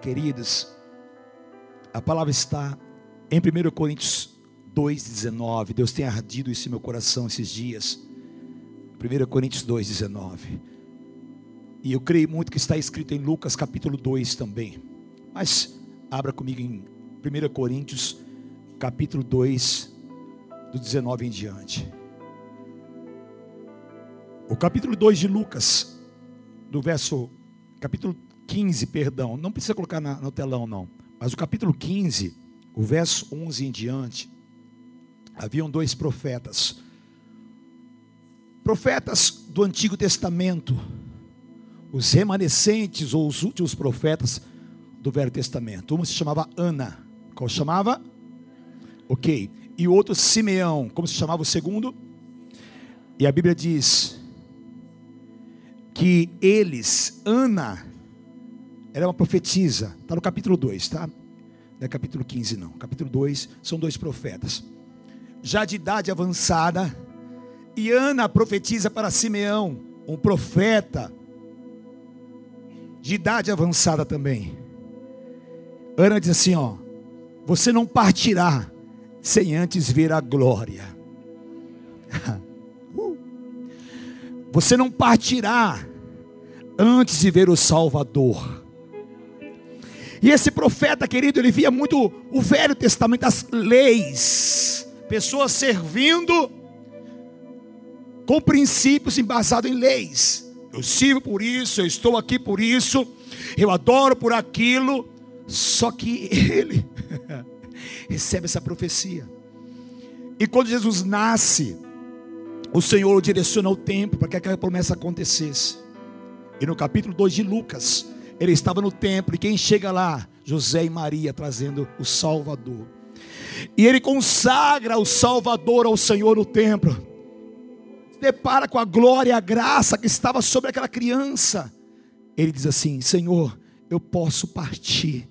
Queridos, a palavra está em 1 Coríntios 2,19. Deus tem ardido isso em meu coração esses dias. 1 Coríntios 2,19. E eu creio muito que está escrito em Lucas capítulo 2 também. Mas abra comigo em 1 Coríntios capítulo 2, do 19 em diante. O capítulo 2 de Lucas, do verso, capítulo 15, perdão, não precisa colocar na, no telão não, mas o capítulo 15, o verso 11 em diante, haviam dois profetas, profetas do Antigo Testamento, os remanescentes ou os últimos profetas do Velho Testamento. Uma se chamava Ana, qual chamava? Ok. E o outro Simeão, como se chamava o segundo? E a Bíblia diz que eles, Ana, era uma profetisa, está no capítulo 2, tá? Não é capítulo 15, não. Capítulo 2 são dois profetas, já de idade avançada, e Ana profetiza para Simeão, um profeta de idade avançada também. Ana diz assim: ó, você não partirá sem antes ver a glória. Uh. Você não partirá antes de ver o Salvador. E esse profeta, querido, ele via muito o Velho Testamento, as leis, pessoas servindo com princípios embasados em leis. Eu sirvo por isso, eu estou aqui por isso, eu adoro por aquilo. Só que ele recebe essa profecia. E quando Jesus nasce, o Senhor direciona o tempo para que aquela promessa acontecesse. E no capítulo 2 de Lucas, ele estava no templo, e quem chega lá? José e Maria trazendo o Salvador. E ele consagra o Salvador ao Senhor no templo. Se depara com a glória e a graça que estava sobre aquela criança. Ele diz assim: Senhor, eu posso partir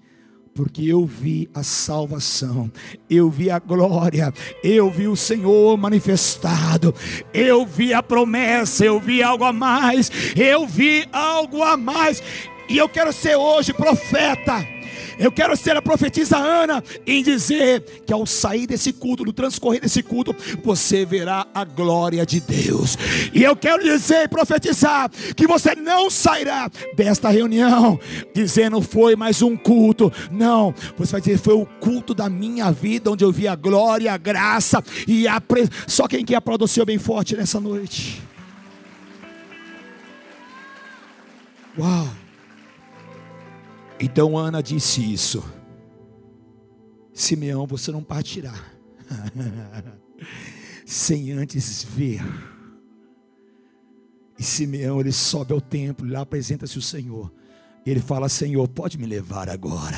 porque eu vi a salvação, eu vi a glória, eu vi o Senhor manifestado, eu vi a promessa, eu vi algo a mais, eu vi algo a mais, e eu quero ser hoje profeta eu quero ser a profetisa Ana em dizer que ao sair desse culto, no transcorrer desse culto, você verá a glória de Deus. E eu quero dizer e profetizar que você não sairá desta reunião dizendo foi mais um culto. Não, você vai dizer foi o culto da minha vida onde eu vi a glória, a graça e a só quem quer aplaudir o Senhor bem forte nessa noite. Uau! Então Ana disse isso. Simeão, você não partirá sem antes ver. E Simeão ele sobe ao templo, lá apresenta-se o Senhor. Ele fala: Senhor, pode me levar agora.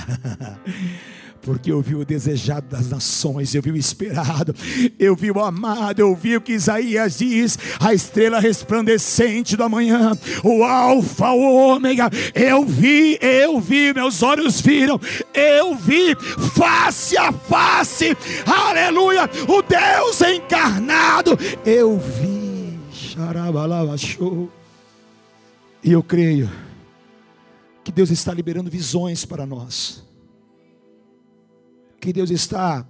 porque eu vi o desejado das nações, eu vi o esperado, eu vi o amado, eu vi o que Isaías diz, a estrela resplandecente da manhã, o Alfa, o Ômega, eu vi, eu vi, meus olhos viram, eu vi face a face, aleluia, o Deus encarnado, eu vi, e eu creio que Deus está liberando visões para nós que Deus está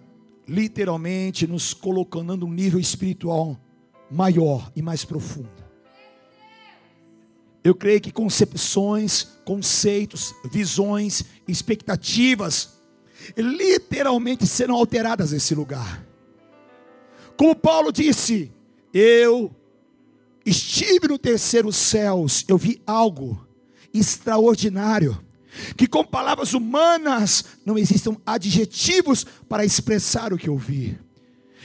literalmente nos colocando num nível espiritual maior e mais profundo. Eu creio que concepções, conceitos, visões, expectativas, literalmente serão alteradas nesse lugar. Como Paulo disse, eu estive no terceiro céus, eu vi algo extraordinário que com palavras humanas não existam adjetivos para expressar o que eu vi.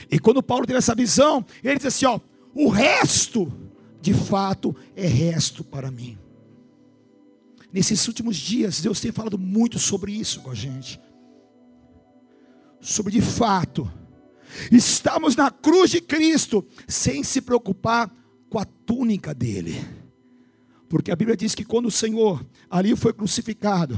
E quando Paulo teve essa visão, ele diz assim: ó, o resto, de fato, é resto para mim. Nesses últimos dias, Deus tem falado muito sobre isso com a gente. Sobre de fato, estamos na cruz de Cristo, sem se preocupar com a túnica dele porque a Bíblia diz que quando o Senhor ali foi crucificado,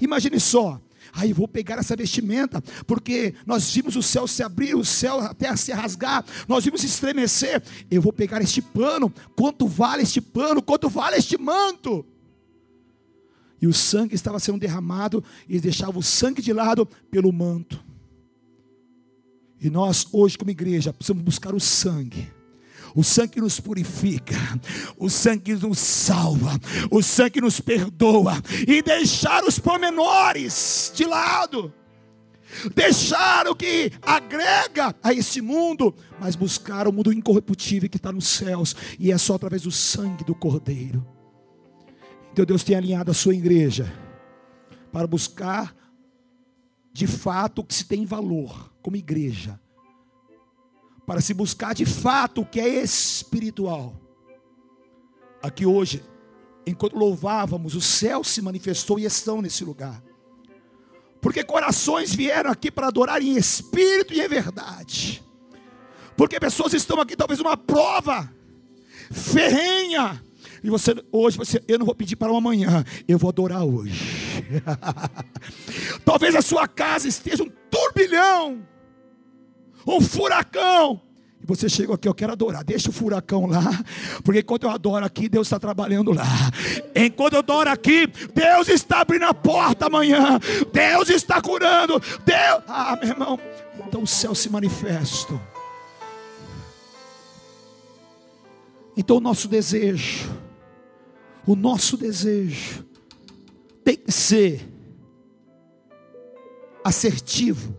Imagine só, Aí vou pegar essa vestimenta, porque nós vimos o céu se abrir, o céu até se rasgar, nós vimos estremecer. Eu vou pegar este pano, quanto vale este pano, quanto vale este manto? E o sangue estava sendo derramado, e eles deixavam o sangue de lado pelo manto. E nós, hoje, como igreja, precisamos buscar o sangue. O sangue que nos purifica, o sangue que nos salva, o sangue que nos perdoa, e deixar os pormenores de lado, deixar o que agrega a esse mundo, mas buscar o mundo incorruptível que está nos céus, e é só através do sangue do Cordeiro. Então Deus tem alinhado a sua igreja para buscar de fato o que se tem valor como igreja para se buscar de fato o que é espiritual. Aqui hoje, enquanto louvávamos, o céu se manifestou e estão nesse lugar. Porque corações vieram aqui para adorar em espírito e em verdade. Porque pessoas estão aqui, talvez uma prova ferrenha. E você hoje você, eu não vou pedir para amanhã, eu vou adorar hoje. talvez a sua casa esteja um turbilhão um furacão. E você chegou aqui, eu quero adorar. Deixa o furacão lá, porque enquanto eu adoro aqui, Deus está trabalhando lá. Enquanto eu adoro aqui, Deus está abrindo a porta amanhã. Deus está curando. Deus, ah, meu irmão, então o céu se manifesta. Então o nosso desejo, o nosso desejo tem que ser assertivo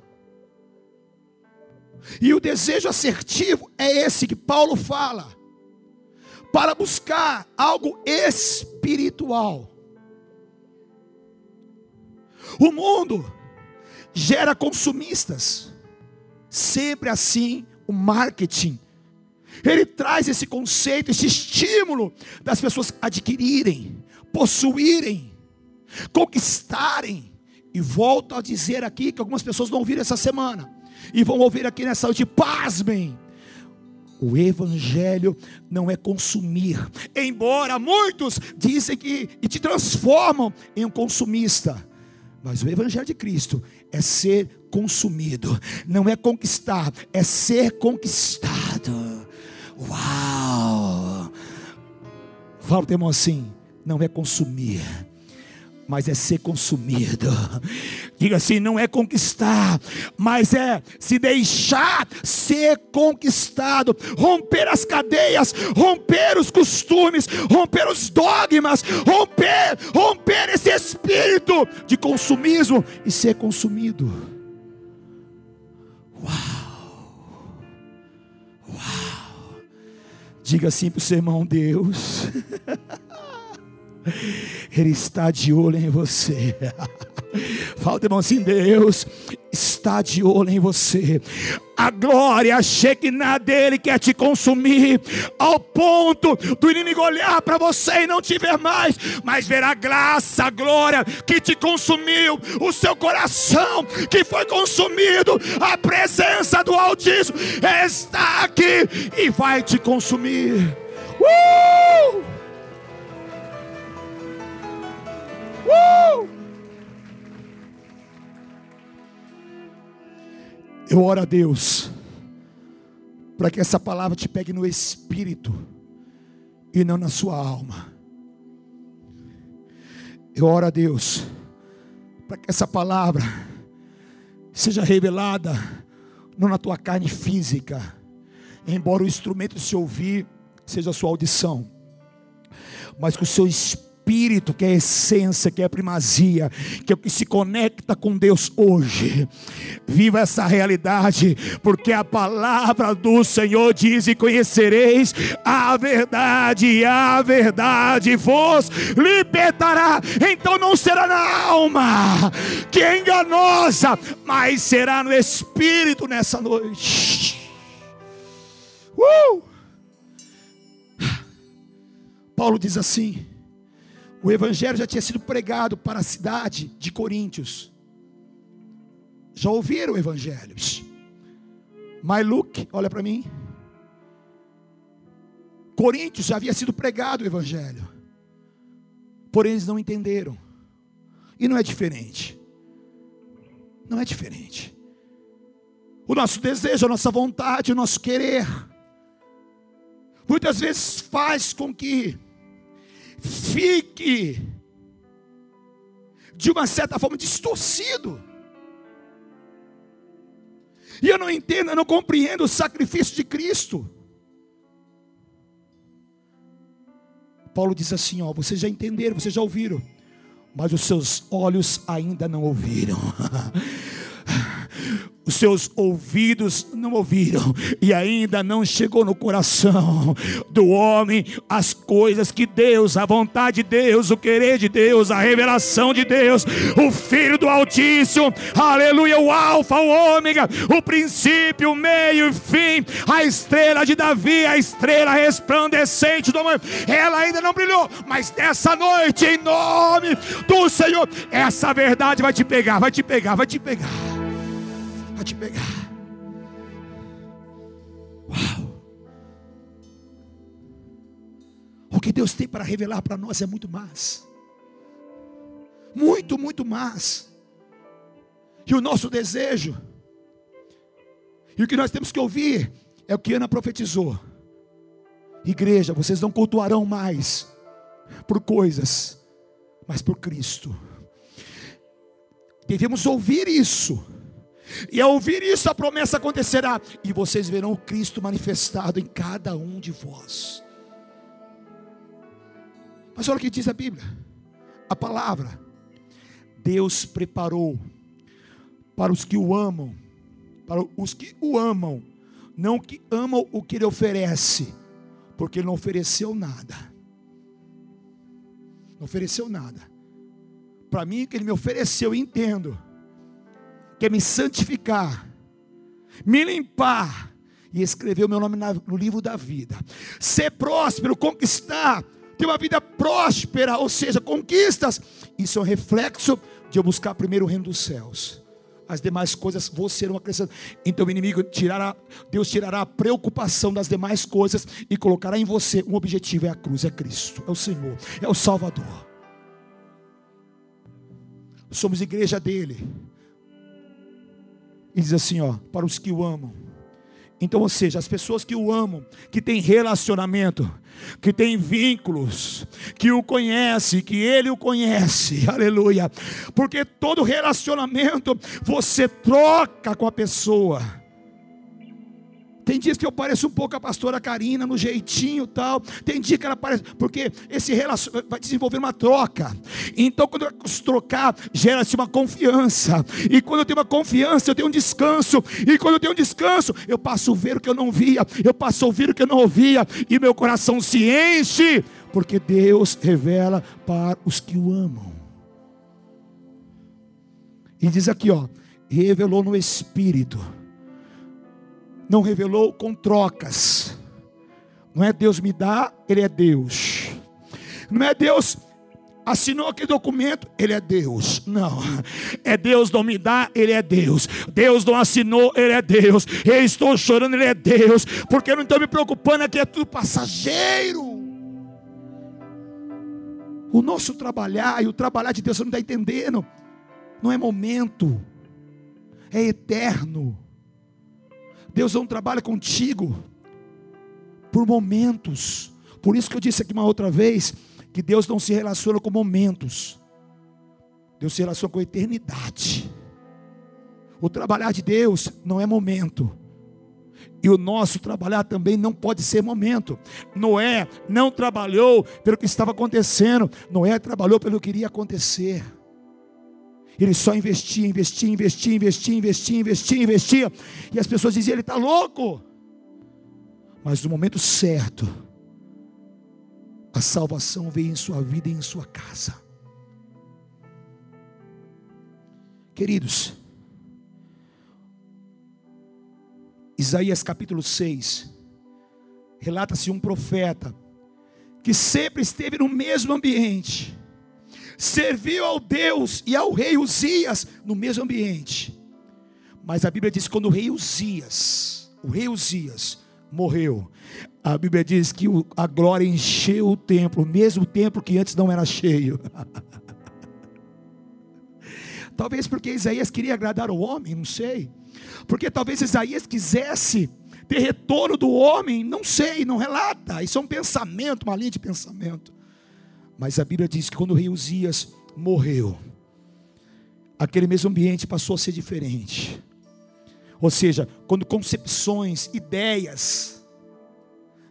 e o desejo assertivo é esse que Paulo fala, para buscar algo espiritual. O mundo gera consumistas, sempre assim o marketing. Ele traz esse conceito, esse estímulo das pessoas adquirirem, possuírem, conquistarem. E volto a dizer aqui que algumas pessoas não ouviram essa semana e vão ouvir aqui nessa noite, pasmem. O evangelho não é consumir, embora muitos dizem que e te transformam em um consumista. Mas o evangelho de Cristo é ser consumido, não é conquistar, é ser conquistado. Uau! Fala o irmão assim, não é consumir, mas é ser consumido. Diga assim: não é conquistar, mas é se deixar ser conquistado, romper as cadeias, romper os costumes, romper os dogmas, romper, romper esse espírito de consumismo e ser consumido. Uau! Uau! Diga assim para o seu Deus. Ele está de olho em você. Fala, irmão, assim: Deus está de olho em você. A glória, a Shekinah dele quer te consumir, ao ponto do inimigo olhar para você e não te ver mais, mas ver a graça, a glória que te consumiu, o seu coração que foi consumido, a presença do Altíssimo está aqui e vai te consumir. Uh! Uh! Eu oro a Deus para que essa palavra te pegue no espírito e não na sua alma. Eu oro a Deus para que essa palavra seja revelada não na tua carne física, embora o instrumento se ouvir seja a sua audição, mas que o seu espírito espírito, que é a essência, que é a primazia, que é o que se conecta com Deus hoje. Viva essa realidade, porque a palavra do Senhor diz: e conhecereis a verdade, e a verdade vos libertará. Então não será na alma, que é enganosa, mas será no espírito nessa noite. Uh! Paulo diz assim: o evangelho já tinha sido pregado para a cidade de Coríntios. Já ouviram o evangelho? Mas Luke, olha para mim. Coríntios já havia sido pregado o evangelho. Porém eles não entenderam. E não é diferente. Não é diferente. O nosso desejo, a nossa vontade, o nosso querer, muitas vezes faz com que fique de uma certa forma distorcido. E eu não entendo, eu não compreendo o sacrifício de Cristo. Paulo diz assim: ó, vocês já entenderam, vocês já ouviram, mas os seus olhos ainda não ouviram. os seus ouvidos não ouviram e ainda não chegou no coração do homem as coisas que Deus, a vontade de Deus, o querer de Deus, a revelação de Deus, o Filho do Altíssimo, aleluia, o Alfa, o Ômega, o princípio, o meio e o fim, a estrela de Davi, a estrela resplandecente do amor, ela ainda não brilhou, mas nessa noite, em nome do Senhor, essa verdade vai te pegar, vai te pegar, vai te pegar para te pegar. Uau! O que Deus tem para revelar para nós é muito mais. Muito, muito mais. E o nosso desejo, e o que nós temos que ouvir, é o que Ana profetizou. Igreja, vocês não cultuarão mais por coisas, mas por Cristo. Devemos ouvir isso e ao ouvir isso, a promessa acontecerá, e vocês verão o Cristo manifestado em cada um de vós. Mas olha o que diz a Bíblia, a palavra: Deus preparou para os que o amam, para os que o amam, não que amam o que ele oferece, porque ele não ofereceu nada. Não ofereceu nada. Para mim, que ele me ofereceu, entendo quer me santificar, me limpar e escrever o meu nome no livro da vida. Ser próspero, conquistar, ter uma vida próspera, ou seja, conquistas. Isso é um reflexo de eu buscar primeiro o reino dos céus. As demais coisas vos serão acrescentadas. Então o inimigo tirará, Deus tirará a preocupação das demais coisas e colocará em você um objetivo: é a cruz, é Cristo, é o Senhor, é o Salvador. Somos igreja dele diz assim, ó, para os que o amam. Então, ou seja, as pessoas que o amam, que têm relacionamento, que têm vínculos, que o conhece, que ele o conhece, aleluia. Porque todo relacionamento você troca com a pessoa. Tem dias que eu pareço um pouco a pastora Karina, no jeitinho tal. Tem dia que ela parece, porque esse relacionamento vai desenvolver uma troca. Então, quando eu trocar, gera-se uma confiança. E quando eu tenho uma confiança, eu tenho um descanso. E quando eu tenho um descanso, eu passo a ver o que eu não via, eu passo a ouvir o que eu não ouvia, e meu coração se enche, porque Deus revela para os que o amam. E diz aqui, ó, revelou no Espírito não revelou com trocas. Não é Deus me dá, Ele é Deus. Não é Deus assinou aquele documento, Ele é Deus. Não, é Deus não me dá, Ele é Deus. Deus não assinou, Ele é Deus. Eu estou chorando, Ele é Deus. Porque eu não estou me preocupando, aqui é tudo passageiro. O nosso trabalhar e o trabalhar de Deus, você não está entendendo. Não é momento, é eterno. Deus não trabalha contigo por momentos. Por isso que eu disse aqui uma outra vez que Deus não se relaciona com momentos. Deus se relaciona com a eternidade. O trabalhar de Deus não é momento. E o nosso trabalhar também não pode ser momento. Noé não trabalhou pelo que estava acontecendo. Noé trabalhou pelo que iria acontecer. Ele só investia, investia, investia, investia, investia, investia, investia. E as pessoas diziam: ele está louco. Mas no momento certo, a salvação veio em sua vida e em sua casa. Queridos, Isaías capítulo 6, relata-se um profeta que sempre esteve no mesmo ambiente serviu ao Deus e ao rei Uzias no mesmo ambiente. Mas a Bíblia diz que quando o rei Uzias, o rei Uzias morreu, a Bíblia diz que a glória encheu o templo, o mesmo templo que antes não era cheio. Talvez porque Isaías queria agradar o homem, não sei. Porque talvez Isaías quisesse ter retorno do homem, não sei, não relata. Isso é um pensamento, uma linha de pensamento. Mas a Bíblia diz que quando o rei Uzias morreu, aquele mesmo ambiente passou a ser diferente. Ou seja, quando concepções, ideias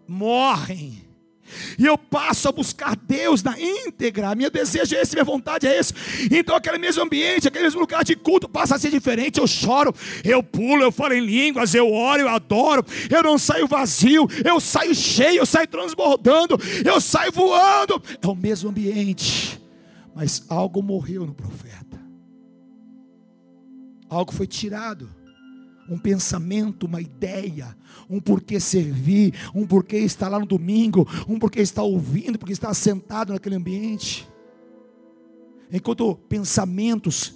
morrem, e eu passo a buscar Deus na íntegra. Meu desejo é esse, minha vontade é esse. Então, aquele mesmo ambiente, aquele mesmo lugar de culto passa a ser diferente. Eu choro, eu pulo, eu falo em línguas, eu oro, eu adoro. Eu não saio vazio, eu saio cheio, eu saio transbordando, eu saio voando. É o mesmo ambiente, mas algo morreu no profeta, algo foi tirado um pensamento, uma ideia, um porquê servir, um porquê estar lá no domingo, um porquê estar ouvindo, porque está sentado naquele ambiente. Enquanto pensamentos,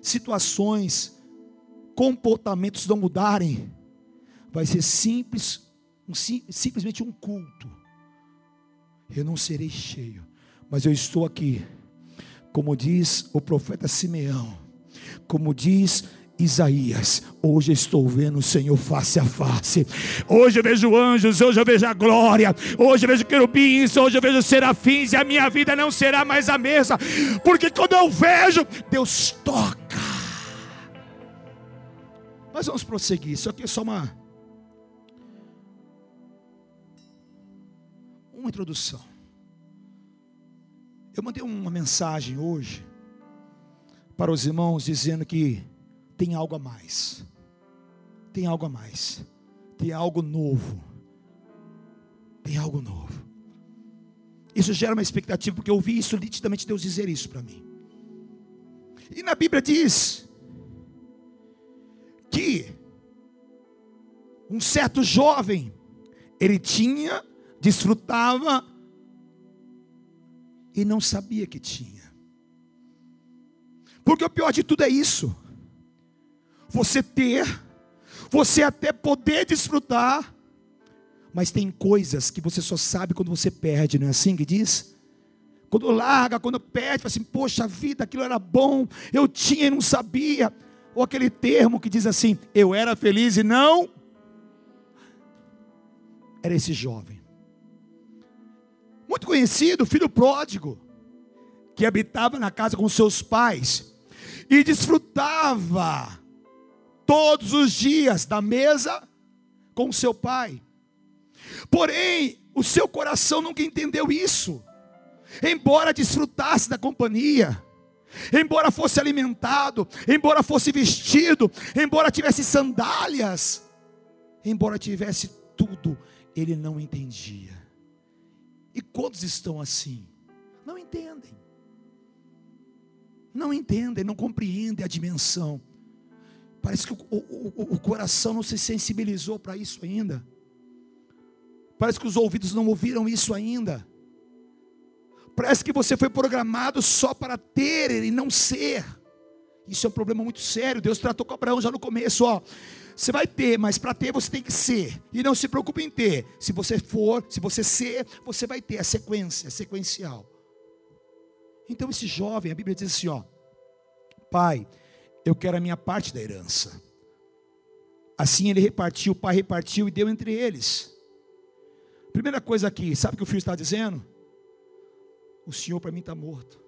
situações, comportamentos não mudarem, vai ser simples, um, simplesmente um culto. Eu não serei cheio, mas eu estou aqui, como diz o profeta Simeão, como diz Isaías, hoje estou vendo o Senhor face a face. Hoje eu vejo anjos, hoje eu vejo a glória, hoje eu vejo querubins, hoje eu vejo serafins, e a minha vida não será mais a mesma, porque quando eu vejo, Deus toca. Mas vamos prosseguir, isso aqui é só uma uma introdução. Eu mandei uma mensagem hoje para os irmãos dizendo que tem algo a mais. Tem algo a mais. Tem algo novo. Tem algo novo. Isso gera uma expectativa, porque eu ouvi isso nitidamente Deus dizer isso para mim. E na Bíblia diz que um certo jovem, ele tinha, desfrutava e não sabia que tinha. Porque o pior de tudo é isso você ter, você até poder desfrutar, mas tem coisas que você só sabe quando você perde, não é assim que diz? Quando larga, quando perde, fala assim, poxa vida, aquilo era bom, eu tinha e não sabia. Ou aquele termo que diz assim, eu era feliz e não. Era esse jovem. Muito conhecido, filho pródigo, que habitava na casa com seus pais e desfrutava todos os dias da mesa com seu pai. Porém, o seu coração nunca entendeu isso. Embora desfrutasse da companhia, embora fosse alimentado, embora fosse vestido, embora tivesse sandálias, embora tivesse tudo, ele não entendia. E quantos estão assim? Não entendem. Não entendem, não compreendem a dimensão. Parece que o, o, o coração não se sensibilizou para isso ainda. Parece que os ouvidos não ouviram isso ainda. Parece que você foi programado só para ter e não ser. Isso é um problema muito sério. Deus tratou com Abraão já no começo, ó. Você vai ter, mas para ter você tem que ser. E não se preocupe em ter. Se você for, se você ser, você vai ter a sequência, sequencial. Então esse jovem, a Bíblia diz assim, ó: Pai, eu quero a minha parte da herança. Assim ele repartiu, o pai repartiu e deu entre eles. Primeira coisa aqui, sabe o que o filho está dizendo? O senhor para mim está morto.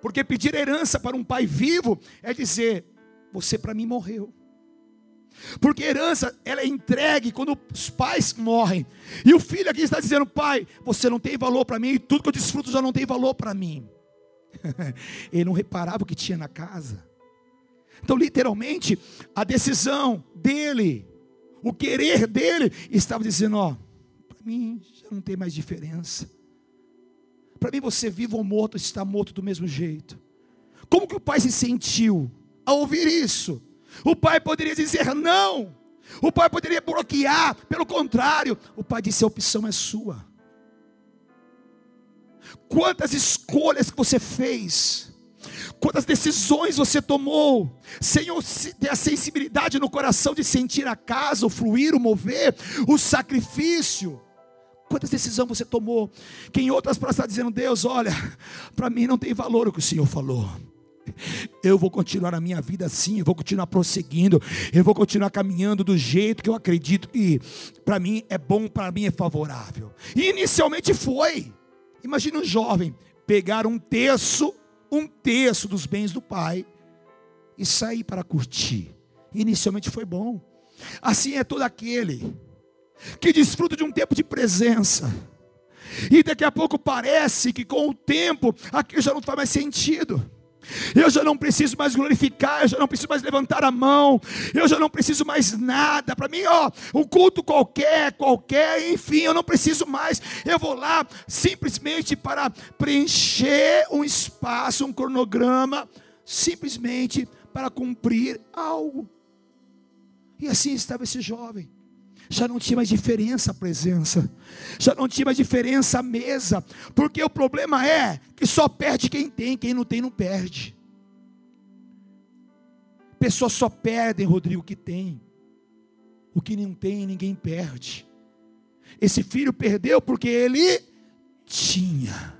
Porque pedir herança para um pai vivo é dizer: você para mim morreu. Porque herança, ela é entregue quando os pais morrem. E o filho aqui está dizendo: pai, você não tem valor para mim, e tudo que eu desfruto já não tem valor para mim. ele não reparava o que tinha na casa. Então, literalmente, a decisão dele, o querer dele, estava dizendo: Ó, para mim já não tem mais diferença. Para mim, você vivo ou morto, está morto do mesmo jeito. Como que o pai se sentiu ao ouvir isso? O pai poderia dizer não. O pai poderia bloquear, pelo contrário, o pai disse: a opção é sua. Quantas escolhas que você fez, quantas decisões você tomou, Senhor, ter a sensibilidade no coração de sentir a casa, o fluir, o mover, o sacrifício. Quantas decisões você tomou? Que em outras praças está dizendo, Deus, olha, para mim não tem valor o que o Senhor falou. Eu vou continuar a minha vida assim, eu vou continuar prosseguindo, eu vou continuar caminhando do jeito que eu acredito que para mim é bom, para mim é favorável. E inicialmente foi. Imagine um jovem pegar um terço, um terço dos bens do pai e sair para curtir. Inicialmente foi bom. Assim é todo aquele que desfruta de um tempo de presença. E daqui a pouco parece que com o tempo aquilo já não faz mais sentido. Eu já não preciso mais glorificar, eu já não preciso mais levantar a mão, eu já não preciso mais nada. Para mim, ó, um culto qualquer, qualquer, enfim, eu não preciso mais. Eu vou lá simplesmente para preencher um espaço, um cronograma, simplesmente para cumprir algo. E assim estava esse jovem. Já não tinha mais diferença a presença, já não tinha mais diferença a mesa, porque o problema é que só perde quem tem, quem não tem não perde. Pessoas só perdem, Rodrigo, o que tem, o que não tem, ninguém perde. Esse filho perdeu porque ele tinha.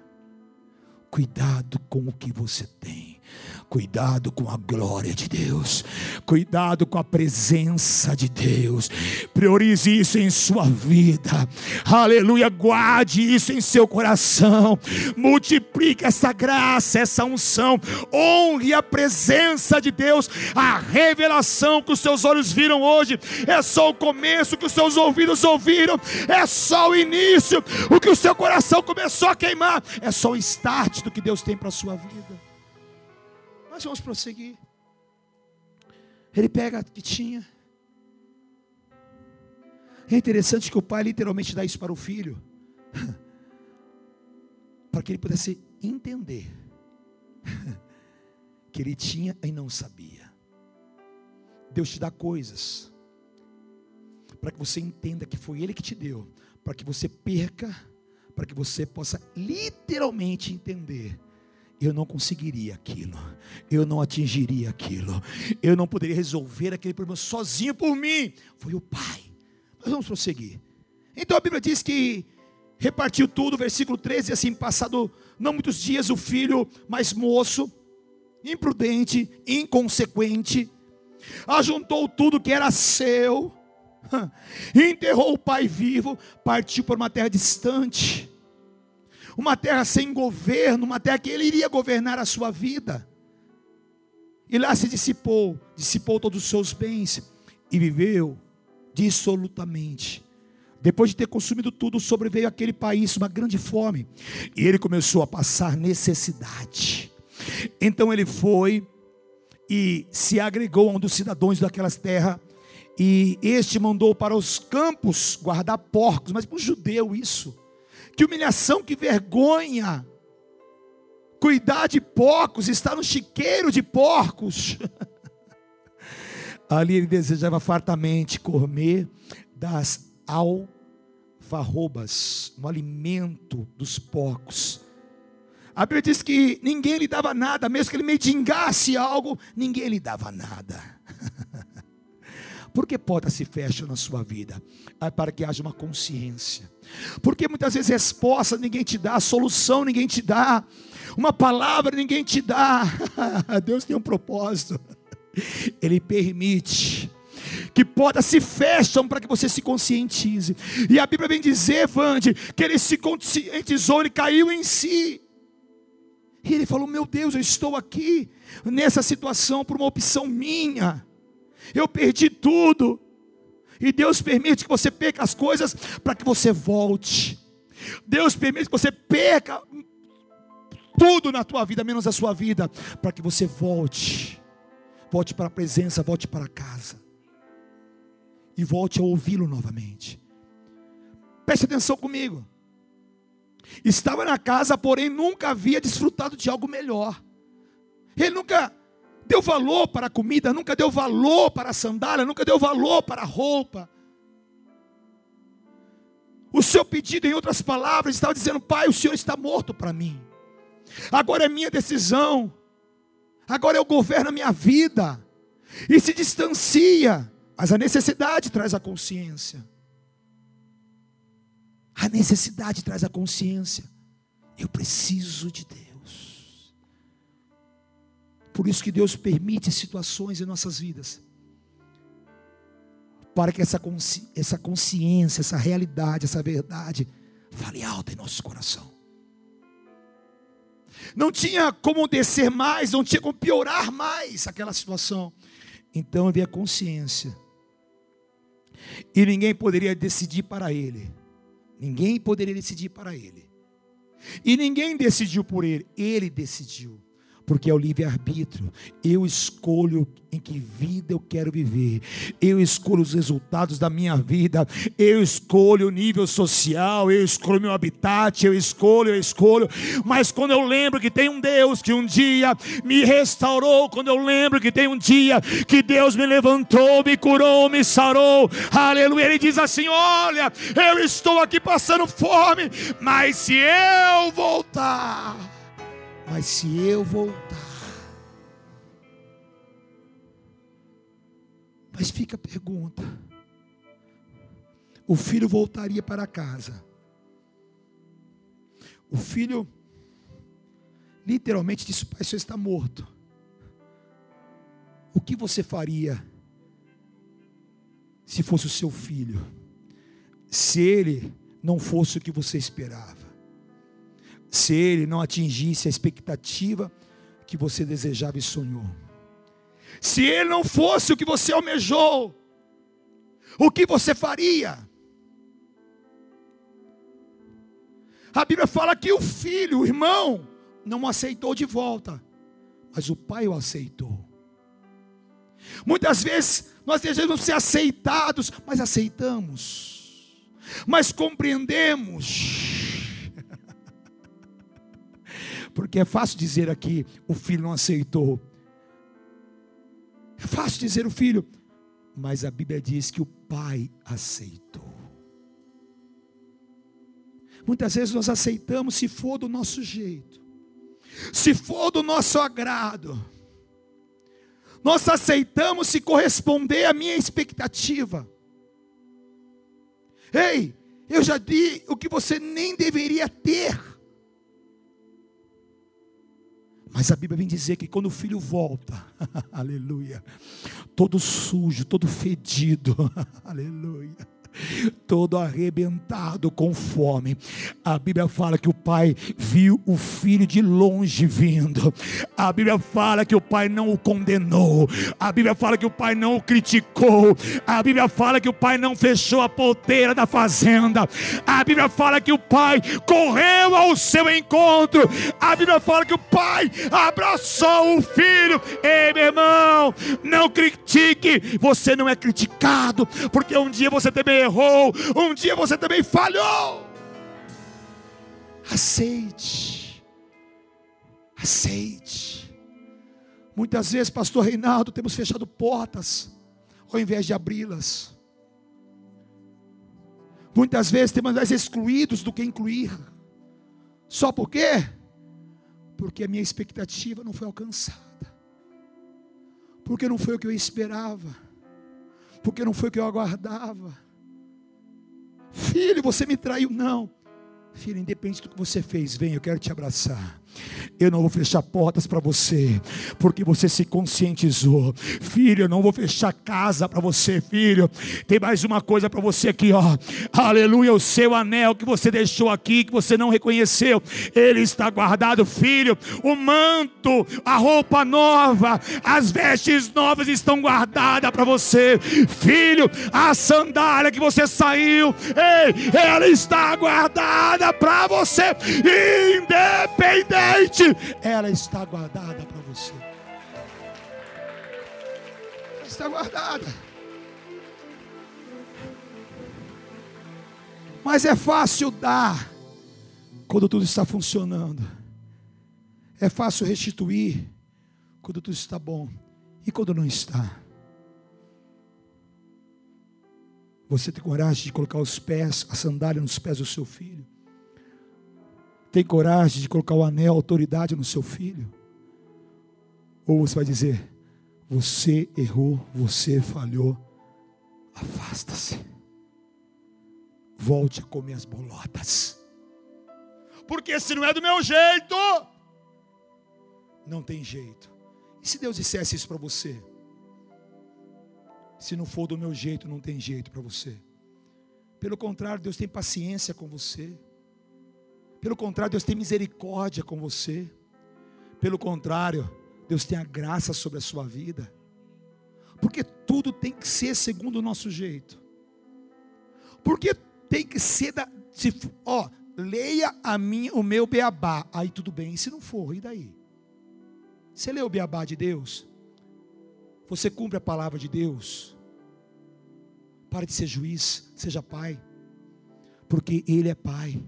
Cuidado com o que você tem. Cuidado com a glória de Deus, cuidado com a presença de Deus, priorize isso em sua vida, aleluia. Guarde isso em seu coração, multiplique essa graça, essa unção, honre a presença de Deus, a revelação que os seus olhos viram hoje é só o começo, que os seus ouvidos ouviram, é só o início, o que o seu coração começou a queimar, é só o start do que Deus tem para a sua vida. Nós vamos prosseguir. Ele pega o que tinha. É interessante que o pai literalmente dá isso para o filho, para que ele pudesse entender que ele tinha e não sabia. Deus te dá coisas para que você entenda que foi Ele que te deu, para que você perca, para que você possa literalmente entender eu não conseguiria aquilo, eu não atingiria aquilo, eu não poderia resolver aquele problema sozinho por mim. Foi o Pai. Mas vamos prosseguir. Então a Bíblia diz que repartiu tudo, versículo 13, assim, passado não muitos dias, o filho mais moço, imprudente, inconsequente, ajuntou tudo que era seu, enterrou o pai vivo, partiu para uma terra distante uma terra sem governo, uma terra que ele iria governar a sua vida. E lá se dissipou, dissipou todos os seus bens e viveu dissolutamente. Depois de ter consumido tudo, sobreveio aquele país uma grande fome, e ele começou a passar necessidade. Então ele foi e se agregou a um dos cidadãos daquelas terras, e este mandou para os campos guardar porcos, mas para um judeu isso que humilhação, que vergonha. Cuidar de porcos, estar no chiqueiro de porcos. Ali ele desejava fartamente comer das alfarrobas, no alimento dos porcos. A Bíblia diz que ninguém lhe dava nada, mesmo que ele mendigasse algo, ninguém lhe dava nada. Por que portas se fecham na sua vida? É para que haja uma consciência. Porque muitas vezes resposta ninguém te dá, solução ninguém te dá, uma palavra ninguém te dá. Deus tem um propósito. Ele permite que portas se fecham para que você se conscientize. E a Bíblia vem dizer, Vande, que ele se conscientizou, ele caiu em si. E ele falou: Meu Deus, eu estou aqui nessa situação por uma opção minha eu perdi tudo. E Deus permite que você perca as coisas para que você volte. Deus permite que você perca tudo na tua vida, menos a sua vida, para que você volte. Volte para a presença, volte para casa. E volte a ouvi-lo novamente. Preste atenção comigo. Estava na casa, porém nunca havia desfrutado de algo melhor. Ele nunca deu valor para a comida, nunca deu valor para a sandália, nunca deu valor para a roupa. O seu pedido, em outras palavras, estava dizendo: Pai, o Senhor está morto para mim. Agora é minha decisão. Agora eu governo a minha vida. E se distancia. Mas a necessidade traz a consciência. A necessidade traz a consciência. Eu preciso de Deus. Por isso que Deus permite situações em nossas vidas. Para que essa, consci essa consciência, essa realidade, essa verdade fale alto em nosso coração. Não tinha como descer mais, não tinha como piorar mais aquela situação. Então havia consciência. E ninguém poderia decidir para ele. Ninguém poderia decidir para ele. E ninguém decidiu por ele, ele decidiu porque é o livre-arbítrio. Eu escolho em que vida eu quero viver, eu escolho os resultados da minha vida, eu escolho o nível social, eu escolho meu habitat, eu escolho, eu escolho. Mas quando eu lembro que tem um Deus que um dia me restaurou, quando eu lembro que tem um dia que Deus me levantou, me curou, me sarou, aleluia, Ele diz assim: Olha, eu estou aqui passando fome, mas se eu voltar mas se eu voltar. Mas fica a pergunta: o filho voltaria para casa. O filho literalmente disse: Pai, você está morto. O que você faria se fosse o seu filho? Se ele não fosse o que você esperava? Se ele não atingisse a expectativa que você desejava e sonhou. Se ele não fosse o que você almejou, o que você faria? A Bíblia fala que o filho, o irmão, não aceitou de volta, mas o pai o aceitou. Muitas vezes nós desejamos ser aceitados, mas aceitamos, mas compreendemos porque é fácil dizer aqui: o filho não aceitou. É fácil dizer o filho, mas a Bíblia diz que o pai aceitou. Muitas vezes nós aceitamos se for do nosso jeito, se for do nosso agrado. Nós aceitamos se corresponder à minha expectativa. Ei, eu já di o que você nem deveria ter. Mas a Bíblia vem dizer que quando o filho volta, aleluia, todo sujo, todo fedido, aleluia todo arrebentado com fome. A Bíblia fala que o pai viu o filho de longe vindo. A Bíblia fala que o pai não o condenou. A Bíblia fala que o pai não o criticou. A Bíblia fala que o pai não fechou a porteira da fazenda. A Bíblia fala que o pai correu ao seu encontro. A Bíblia fala que o pai abraçou o filho. Ei, meu irmão, não critique. Você não é criticado, porque um dia você também errou, um dia você também falhou. Aceite, aceite. Muitas vezes, Pastor Reinaldo, temos fechado portas ao invés de abri-las. Muitas vezes temos mais excluídos do que incluir. Só por quê? Porque a minha expectativa não foi alcançada. Porque não foi o que eu esperava. Porque não foi o que eu aguardava Filho, você me traiu. Não. Filho, independente do que você fez, vem, eu quero te abraçar. Eu não vou fechar portas para você, porque você se conscientizou. Filho, eu não vou fechar casa para você, filho. Tem mais uma coisa para você aqui, ó. Aleluia, o seu anel que você deixou aqui, que você não reconheceu, ele está guardado, filho. O manto, a roupa nova, as vestes novas estão guardadas para você, filho. A sandália que você saiu, ei, ela está guardada para você, independente ela está guardada para você. Está guardada. Mas é fácil dar quando tudo está funcionando. É fácil restituir quando tudo está bom. E quando não está? Você tem coragem de colocar os pés, a sandália nos pés do seu filho? Tem coragem de colocar o anel, autoridade no seu filho? Ou você vai dizer: Você errou, você falhou, afasta-se. Volte a comer as bolotas. Porque se não é do meu jeito, não tem jeito. E se Deus dissesse isso para você? Se não for do meu jeito, não tem jeito para você. Pelo contrário, Deus tem paciência com você. Pelo contrário, Deus tem misericórdia com você. Pelo contrário, Deus tem a graça sobre a sua vida. Porque tudo tem que ser segundo o nosso jeito. Porque tem que ser da. Se, ó, leia a minha, o meu beabá. Aí tudo bem. E se não for, e daí? Você lê o beabá de Deus? Você cumpre a palavra de Deus? Pare de ser juiz, seja pai. Porque Ele é pai.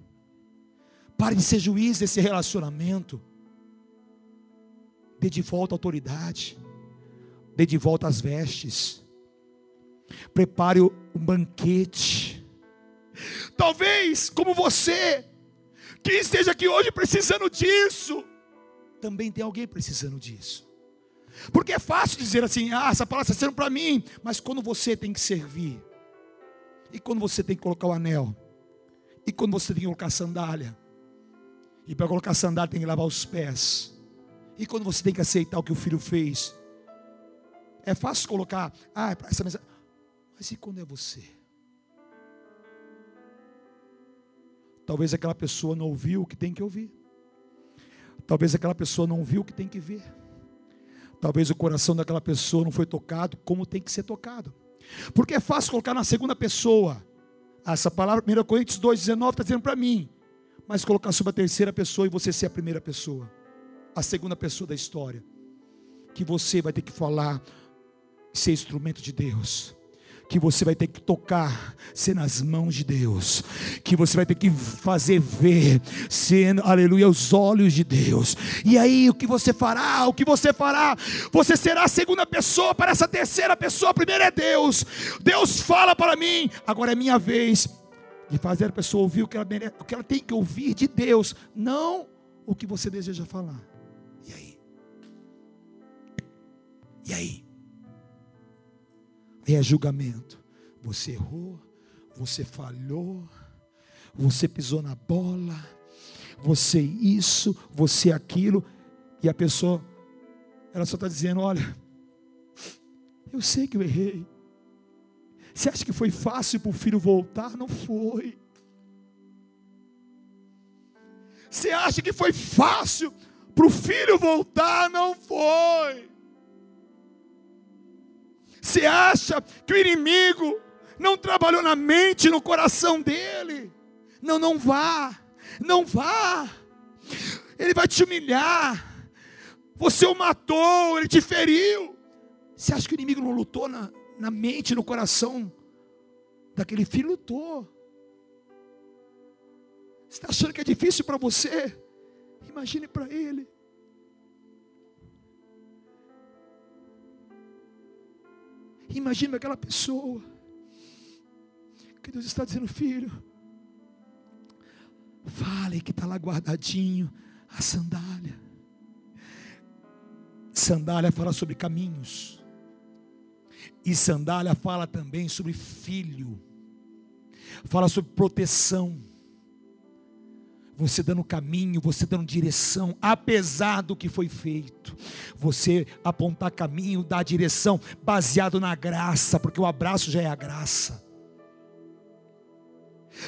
Pare de ser juiz desse relacionamento. Dê de volta a autoridade. Dê de volta as vestes. Prepare um banquete. Talvez, como você, que esteja aqui hoje precisando disso, também tem alguém precisando disso. Porque é fácil dizer assim: ah, essa palavra está sendo para mim, mas quando você tem que servir, e quando você tem que colocar o anel, e quando você tem que colocar a sandália, e para colocar sandália tem que lavar os pés. E quando você tem que aceitar o que o filho fez. É fácil colocar, ah, essa mensagem. Mas e quando é você? Talvez aquela pessoa não ouviu o que tem que ouvir. Talvez aquela pessoa não viu o que tem que ver. Talvez o coração daquela pessoa não foi tocado como tem que ser tocado. Porque é fácil colocar na segunda pessoa. Essa palavra, 1 Coríntios 2,19 está dizendo para mim mas colocar sobre a terceira pessoa e você ser a primeira pessoa, a segunda pessoa da história, que você vai ter que falar, ser instrumento de Deus que você vai ter que tocar, ser nas mãos de Deus, que você vai ter que fazer ver, sendo, aleluia, os olhos de Deus. E aí, o que você fará? O que você fará? Você será a segunda pessoa para essa terceira pessoa. Primeiro é Deus. Deus fala para mim, agora é minha vez de fazer a pessoa ouvir o que ela, merece, o que ela tem que ouvir de Deus, não o que você deseja falar. E aí? E aí? Aí é julgamento. Você errou, você falhou, você pisou na bola, você isso, você aquilo, e a pessoa, ela só está dizendo: olha, eu sei que eu errei. Você acha que foi fácil para o filho voltar? Não foi. Você acha que foi fácil para o filho voltar? Não foi. Você acha que o inimigo não trabalhou na mente, no coração dele? Não, não vá. Não vá. Ele vai te humilhar. Você o matou, ele te feriu. Você acha que o inimigo não lutou na, na mente, no coração daquele filho, lutou. Você está achando que é difícil para você? Imagine para ele. Imagine aquela pessoa que Deus está dizendo, filho, fale que está lá guardadinho a sandália. Sandália fala sobre caminhos. E sandália fala também sobre filho, fala sobre proteção. Você dando caminho, você dando direção, apesar do que foi feito. Você apontar caminho, dar direção, baseado na graça, porque o abraço já é a graça.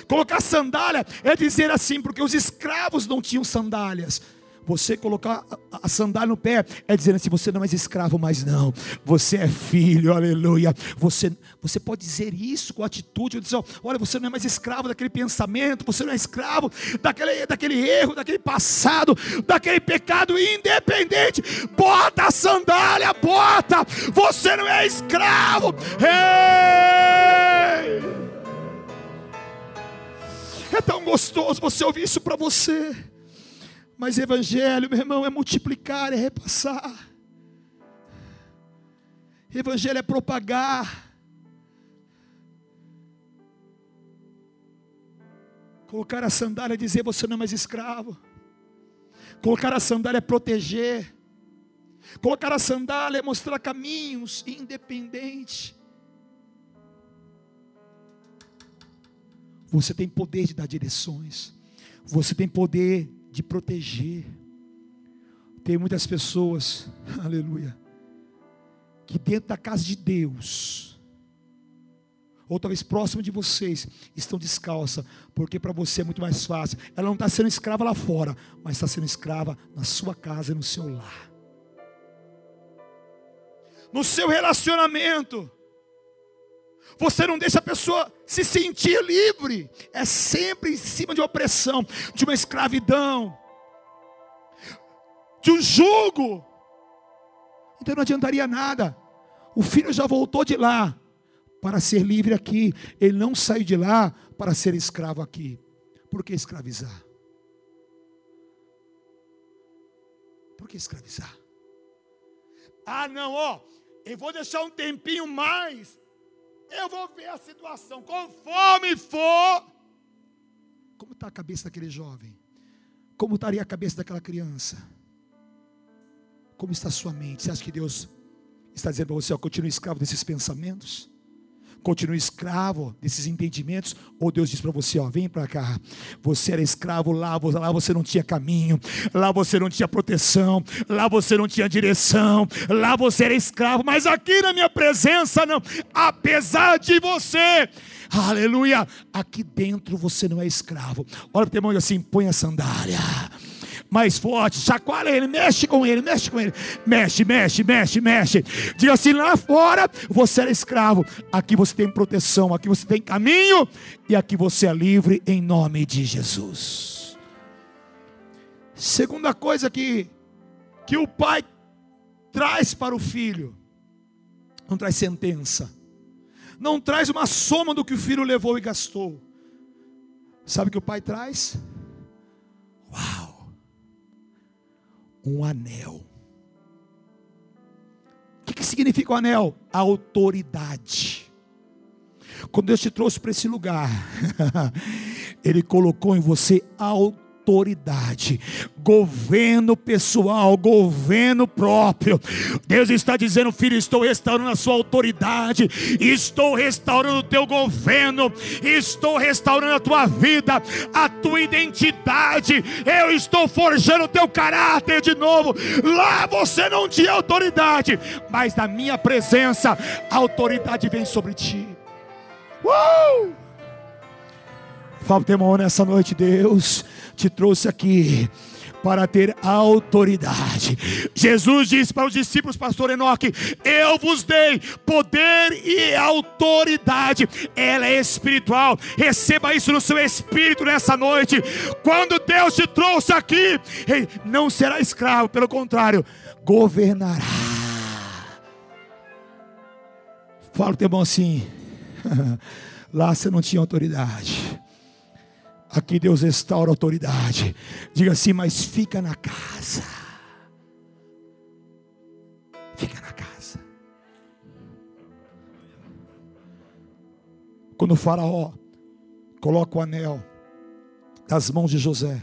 Colocar sandália é dizer assim, porque os escravos não tinham sandálias. Você colocar a sandália no pé é dizendo assim: você não é mais escravo, mas não, você é filho, aleluia. Você, você pode dizer isso com atitude, dizer, olha, você não é mais escravo daquele pensamento, você não é escravo daquele, daquele erro, daquele passado, daquele pecado independente. Bota a sandália, bota, você não é escravo. Ei! É tão gostoso você ouvir isso para você. Mas evangelho, meu irmão, é multiplicar, é repassar. Evangelho é propagar. Colocar a sandália é dizer você não é mais escravo. Colocar a sandália é proteger. Colocar a sandália é mostrar caminhos independente. Você tem poder de dar direções. Você tem poder de proteger. Tem muitas pessoas, aleluia, que dentro da casa de Deus, ou talvez próximo de vocês, estão descalça, porque para você é muito mais fácil. Ela não está sendo escrava lá fora, mas está sendo escrava na sua casa no seu lar, no seu relacionamento. Você não deixa a pessoa se sentir livre, é sempre em cima de uma opressão, de uma escravidão, de um jugo. Então não adiantaria nada. O filho já voltou de lá, para ser livre aqui. Ele não saiu de lá para ser escravo aqui. Por que escravizar? Por que escravizar? Ah, não, ó, eu vou deixar um tempinho mais. Eu vou ver a situação, conforme for. Como está a cabeça daquele jovem? Como estaria a cabeça daquela criança? Como está a sua mente? Você acha que Deus está dizendo para você, ó, continue escravo desses pensamentos? Continua escravo desses entendimentos, ou Deus diz para você: ó, vem para cá, você era escravo lá, lá você não tinha caminho, lá você não tinha proteção, lá você não tinha direção, lá você era escravo, mas aqui na minha presença não, apesar de você. Aleluia! Aqui dentro você não é escravo. Olha para o teu irmão assim: põe a sandália mais forte, chacoalha ele, mexe com ele, mexe com ele, mexe, mexe, mexe, mexe. Diga assim: lá fora você era escravo, aqui você tem proteção, aqui você tem caminho, e aqui você é livre em nome de Jesus. Segunda coisa que, que o pai traz para o filho, não traz sentença, não traz uma soma do que o filho levou e gastou. Sabe o que o pai traz? Uau! Um anel. O que, que significa o anel? autoridade. Quando Deus te trouxe para esse lugar, Ele colocou em você autoridade autoridade, governo pessoal, governo próprio. Deus está dizendo, filho, estou restaurando a sua autoridade, estou restaurando o teu governo, estou restaurando a tua vida, a tua identidade. Eu estou forjando o teu caráter de novo. Lá você não tinha autoridade, mas na minha presença a autoridade vem sobre ti. Uh! O nessa noite, Deus te trouxe aqui para ter autoridade. Jesus disse para os discípulos, pastor Enoque: Eu vos dei poder e autoridade. Ela é espiritual. Receba isso no seu espírito nessa noite. Quando Deus te trouxe aqui, não será escravo, pelo contrário, governará. Fala o teu irmão assim: Lá você não tinha autoridade. Aqui Deus restaura a autoridade. Diga assim, mas fica na casa. Fica na casa. Quando o faraó coloca o anel nas mãos de José,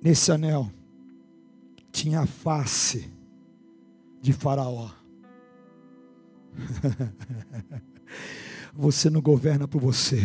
nesse anel tinha a face de faraó. Você não governa por você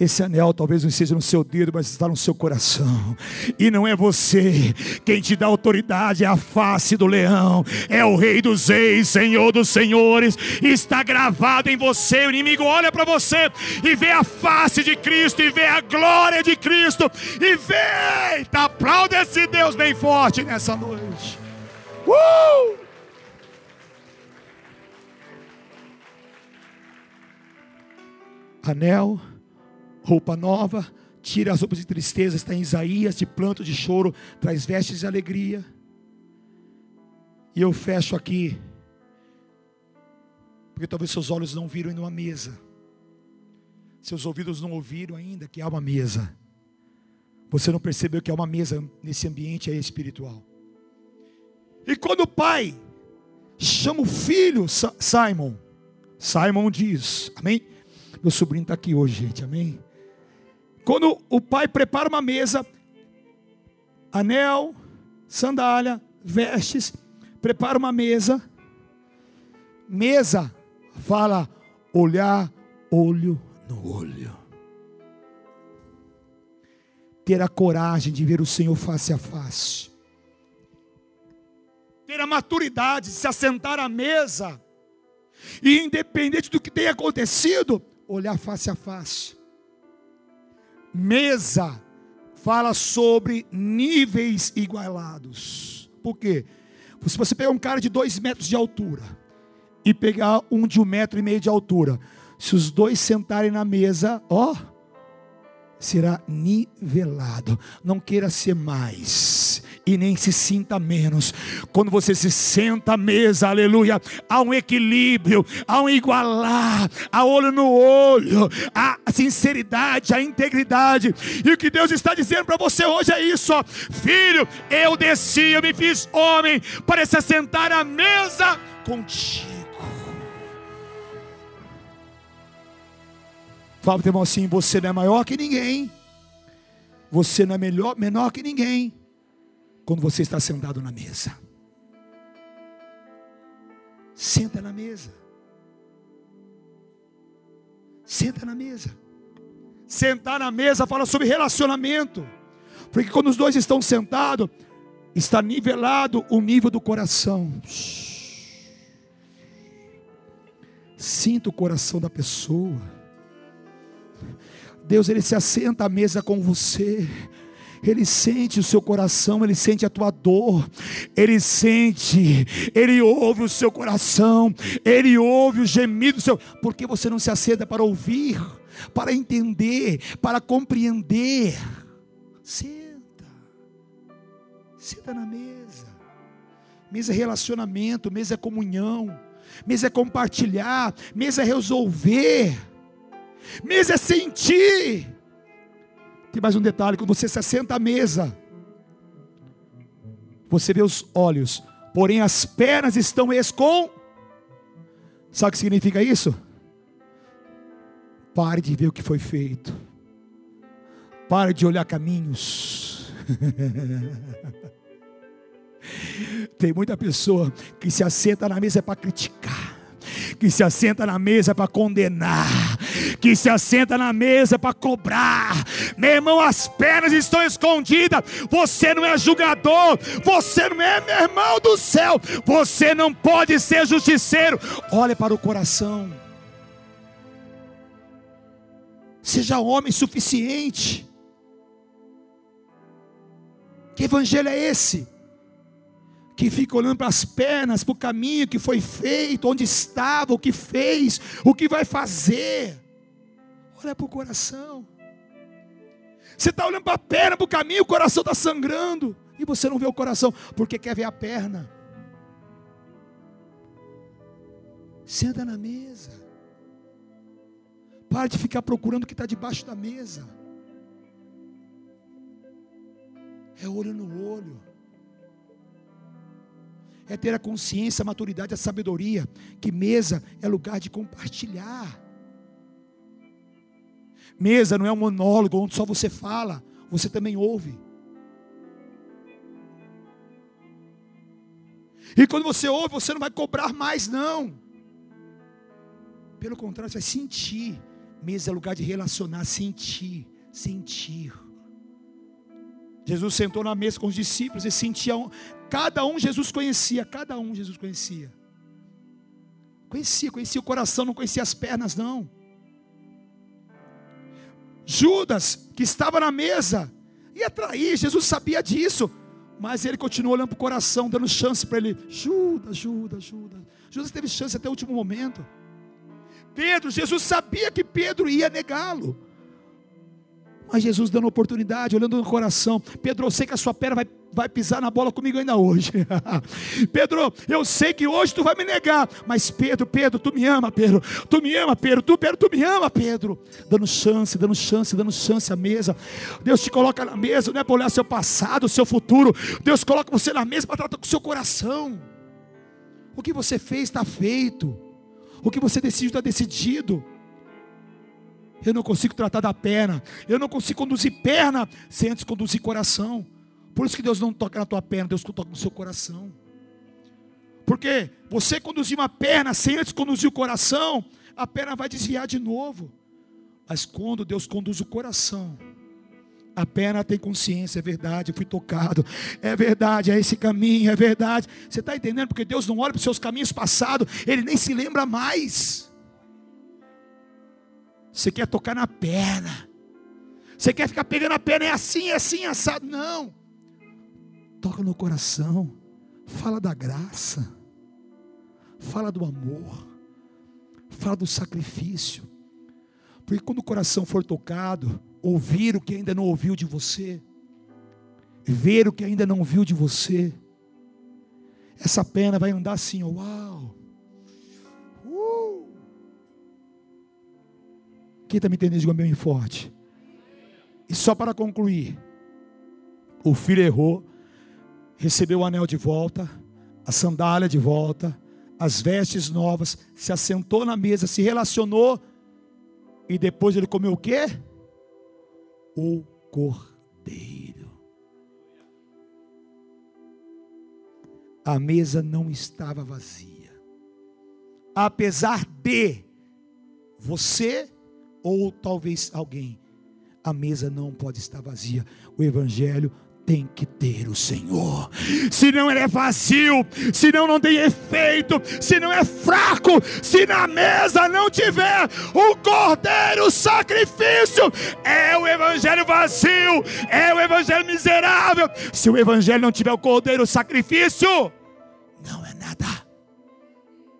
esse anel talvez não esteja no seu dedo, mas está no seu coração. E não é você quem te dá autoridade, é a face do leão, é o Rei dos Reis, Senhor dos Senhores. Está gravado em você. O inimigo olha para você e vê a face de Cristo, e vê a glória de Cristo, e vê. Eita, aplauda esse Deus bem forte nessa noite. Uh! Anel roupa nova, tira as roupas de tristeza, está em Isaías, de planto de choro, traz vestes de alegria. E eu fecho aqui, porque talvez seus olhos não viram em uma mesa, seus ouvidos não ouviram ainda que há uma mesa. Você não percebeu que há uma mesa nesse ambiente aí espiritual. E quando o pai chama o filho, Simon, Simon diz, amém? Meu sobrinho está aqui hoje, gente, amém? Quando o pai prepara uma mesa, anel, sandália, vestes, prepara uma mesa. Mesa fala olhar olho no olho. Ter a coragem de ver o Senhor face a face. ter a maturidade de se assentar à mesa e, independente do que tenha acontecido, olhar face a face. Mesa fala sobre níveis igualados. Por quê? Se você pegar um cara de dois metros de altura e pegar um de um metro e meio de altura, se os dois sentarem na mesa, ó, será nivelado. Não queira ser mais e nem se sinta menos. Quando você se senta à mesa, aleluia, há um equilíbrio, há um igualar, há olho no olho, há sinceridade, a integridade. E o que Deus está dizendo para você hoje é isso, ó. filho, eu desci, eu me fiz homem para se assentar à mesa contigo. Fala para o irmão assim: você não é maior que ninguém, você não é melhor, menor que ninguém, quando você está sentado na mesa. Senta na mesa. Senta na mesa. Sentar na mesa fala sobre relacionamento. Porque quando os dois estão sentados, está nivelado o nível do coração. Sinta o coração da pessoa. Deus ele se assenta à mesa com você. Ele sente o seu coração, ele sente a tua dor, ele sente, ele ouve o seu coração, ele ouve o gemido do seu. Por que você não se assenta para ouvir, para entender, para compreender? Senta, senta na mesa. Mesa é relacionamento, mesa é comunhão, mesa é compartilhar, mesa é resolver. Mesa é sentir. Tem mais um detalhe: quando você se assenta à mesa, você vê os olhos, porém as pernas estão escom. Sabe o que significa isso? Pare de ver o que foi feito. Pare de olhar caminhos. Tem muita pessoa que se assenta na mesa para criticar que se assenta na mesa para condenar, que se assenta na mesa para cobrar. Meu irmão, as pernas estão escondidas. Você não é julgador, você não é meu irmão do céu. Você não pode ser justiceiro. Olhe para o coração. Seja homem suficiente. Que evangelho é esse? que fica olhando para as pernas, para o caminho que foi feito, onde estava, o que fez, o que vai fazer. Olha para o coração. Você está olhando para a perna, para o caminho, o coração está sangrando. E você não vê o coração, porque quer ver a perna. Senta na mesa. Para de ficar procurando o que está debaixo da mesa. É olho no olho é ter a consciência, a maturidade, a sabedoria, que mesa é lugar de compartilhar. Mesa não é um monólogo onde só você fala, você também ouve. E quando você ouve, você não vai cobrar mais, não. Pelo contrário, você vai sentir. Mesa é lugar de relacionar, sentir, sentir. Jesus sentou na mesa com os discípulos e sentia, cada um Jesus conhecia, cada um Jesus conhecia. Conhecia, conhecia o coração, não conhecia as pernas, não. Judas, que estava na mesa, ia trair, Jesus sabia disso, mas ele continuou olhando para o coração, dando chance para ele. Judas, Judas, Judas. Judas teve chance até o último momento. Pedro, Jesus sabia que Pedro ia negá-lo. Mas Jesus dando oportunidade, olhando no coração. Pedro, eu sei que a sua perna vai, vai pisar na bola comigo ainda hoje. Pedro, eu sei que hoje tu vai me negar. Mas Pedro, Pedro, tu me ama, Pedro. Tu me ama, Pedro. Tu, Pedro, tu me ama, Pedro. Dando chance, dando chance, dando chance à mesa. Deus te coloca na mesa, não é para olhar seu passado, seu futuro. Deus coloca você na mesa para tratar com o seu coração. O que você fez está feito. O que você decidiu está decidido. Eu não consigo tratar da perna. Eu não consigo conduzir perna sem antes conduzir coração. Por isso que Deus não toca na tua perna, Deus toca no seu coração. Porque você conduzir uma perna sem antes conduzir o coração, a perna vai desviar de novo. Mas quando Deus conduz o coração, A perna tem consciência, é verdade, eu fui tocado, é verdade, é esse caminho, é verdade. Você está entendendo? Porque Deus não olha para os seus caminhos passados, Ele nem se lembra mais. Você quer tocar na perna, você quer ficar pegando a perna, é assim, é assim, assado. Não, toca no coração, fala da graça, fala do amor, fala do sacrifício. Porque quando o coração for tocado, ouvir o que ainda não ouviu de você, ver o que ainda não viu de você, essa pena vai andar assim, uau. Quem está me entendendo, diga bem forte. E só para concluir, o filho errou, recebeu o anel de volta, a sandália de volta, as vestes novas, se assentou na mesa, se relacionou, e depois ele comeu o quê? o cordeiro. A mesa não estava vazia. Apesar de você ou talvez alguém, a mesa não pode estar vazia. O evangelho tem que ter o Senhor. Senão ele é vazio, senão não tem efeito, se não é fraco, se na mesa não tiver o cordeiro sacrifício, é o evangelho vazio, é o evangelho miserável. Se o evangelho não tiver o cordeiro sacrifício, não é nada.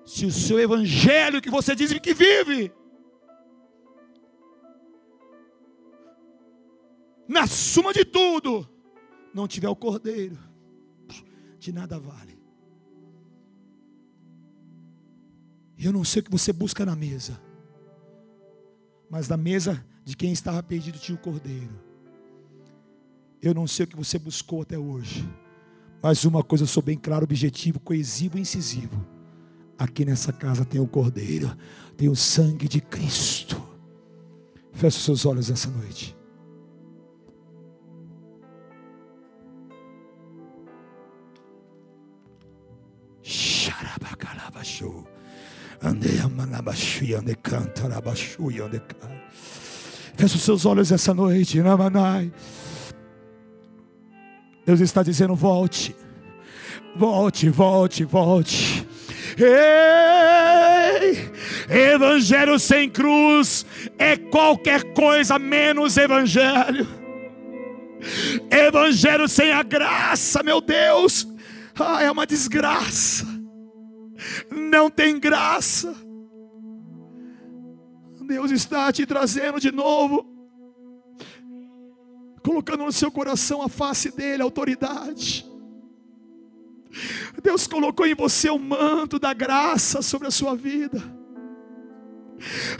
Se o seu evangelho que você diz que vive, na suma de tudo, não tiver o cordeiro, de nada vale. Eu não sei o que você busca na mesa, mas na mesa de quem estava perdido tinha o cordeiro. Eu não sei o que você buscou até hoje, mas uma coisa eu sou bem claro, objetivo, coesivo e incisivo. Aqui nessa casa tem o cordeiro, tem o sangue de Cristo. Feche seus olhos essa noite. Feche os seus olhos essa noite, Namanai. Deus está dizendo: volte, volte, volte, volte. Ei, evangelho sem cruz é qualquer coisa menos evangelho. Evangelho sem a graça, meu Deus, ah, é uma desgraça não tem graça. Deus está te trazendo de novo, colocando no seu coração a face dele, a autoridade. Deus colocou em você o manto da graça sobre a sua vida.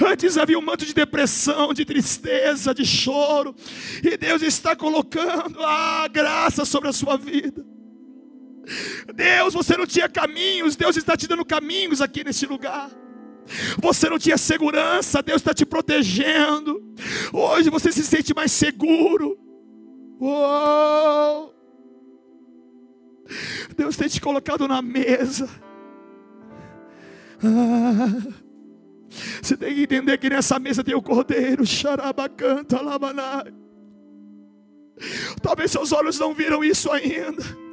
Antes havia um manto de depressão, de tristeza, de choro, e Deus está colocando a graça sobre a sua vida. Deus, você não tinha caminhos, Deus está te dando caminhos aqui nesse lugar. Você não tinha segurança, Deus está te protegendo. Hoje você se sente mais seguro. Uou! Deus tem te colocado na mesa. Ah, você tem que entender que nessa mesa tem o cordeiro. Xarabacanta, labanai. Talvez seus olhos não viram isso ainda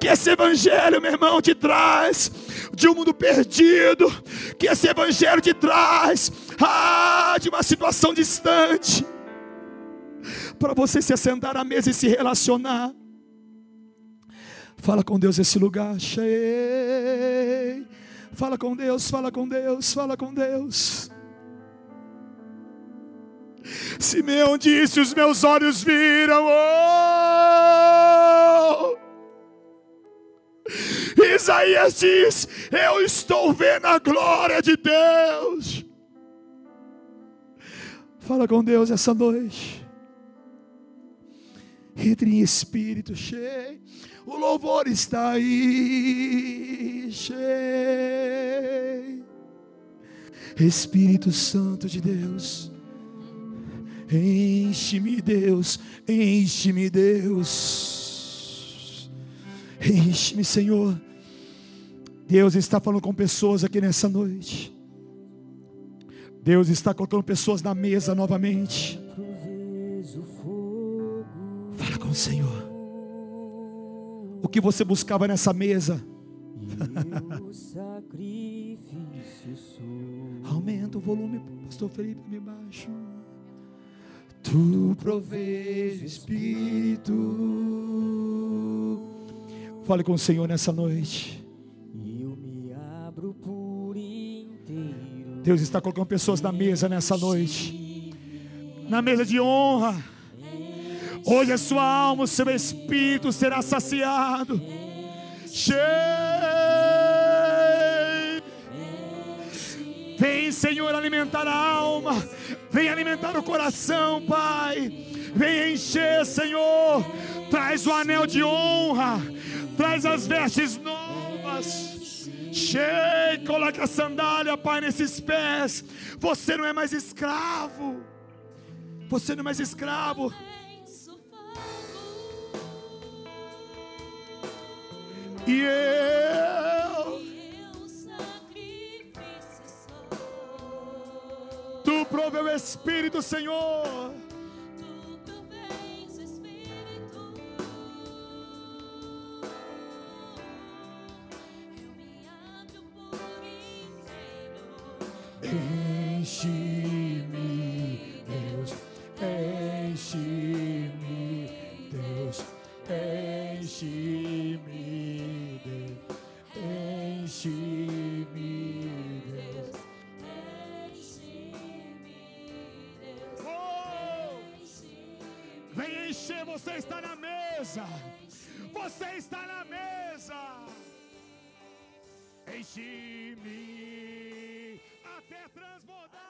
que esse evangelho, meu irmão, te traz de um mundo perdido, que esse evangelho te traz ah, de uma situação distante, para você se assentar à mesa e se relacionar. Fala com Deus esse lugar, cheio. Fala com Deus, fala com Deus, fala com Deus. Simeão disse: Os meus olhos viram. Oh! Isaías diz: Eu estou vendo a glória de Deus. Fala com Deus essa noite. Entre em espírito cheio. O louvor está aí cheio. Espírito Santo de Deus. Enche-me, Deus. Enche-me, Deus. Enche-me, Senhor. Deus está falando com pessoas aqui nessa noite. Deus está colocando pessoas na mesa novamente. Fala com o Senhor. O que você buscava nessa mesa? Aumenta o volume, pastor Felipe, me baixo. Tu provês o Espírito. Fale com o Senhor nessa noite. Eu me abro por inteiro. Deus está colocando pessoas na mesa nessa noite. Na mesa de honra. Hoje a sua alma, o seu espírito será saciado. Cheio. Vem, Senhor, alimentar a alma. Vem alimentar o coração, Pai. Vem encher, Senhor. Traz o anel de honra. Traz as vestes novas. Cheio, coloca a sandália, Pai, nesses pés. Você não é mais escravo. Você não é mais escravo. E eu, tu proveu o Espírito, Senhor. Enche-me, Deus, enche-me, Deus, enche-me, Deus, enche-me, Deus. Oh! Vem encher, você está na mesa. Você está na mesa. Enche-me até transbordar.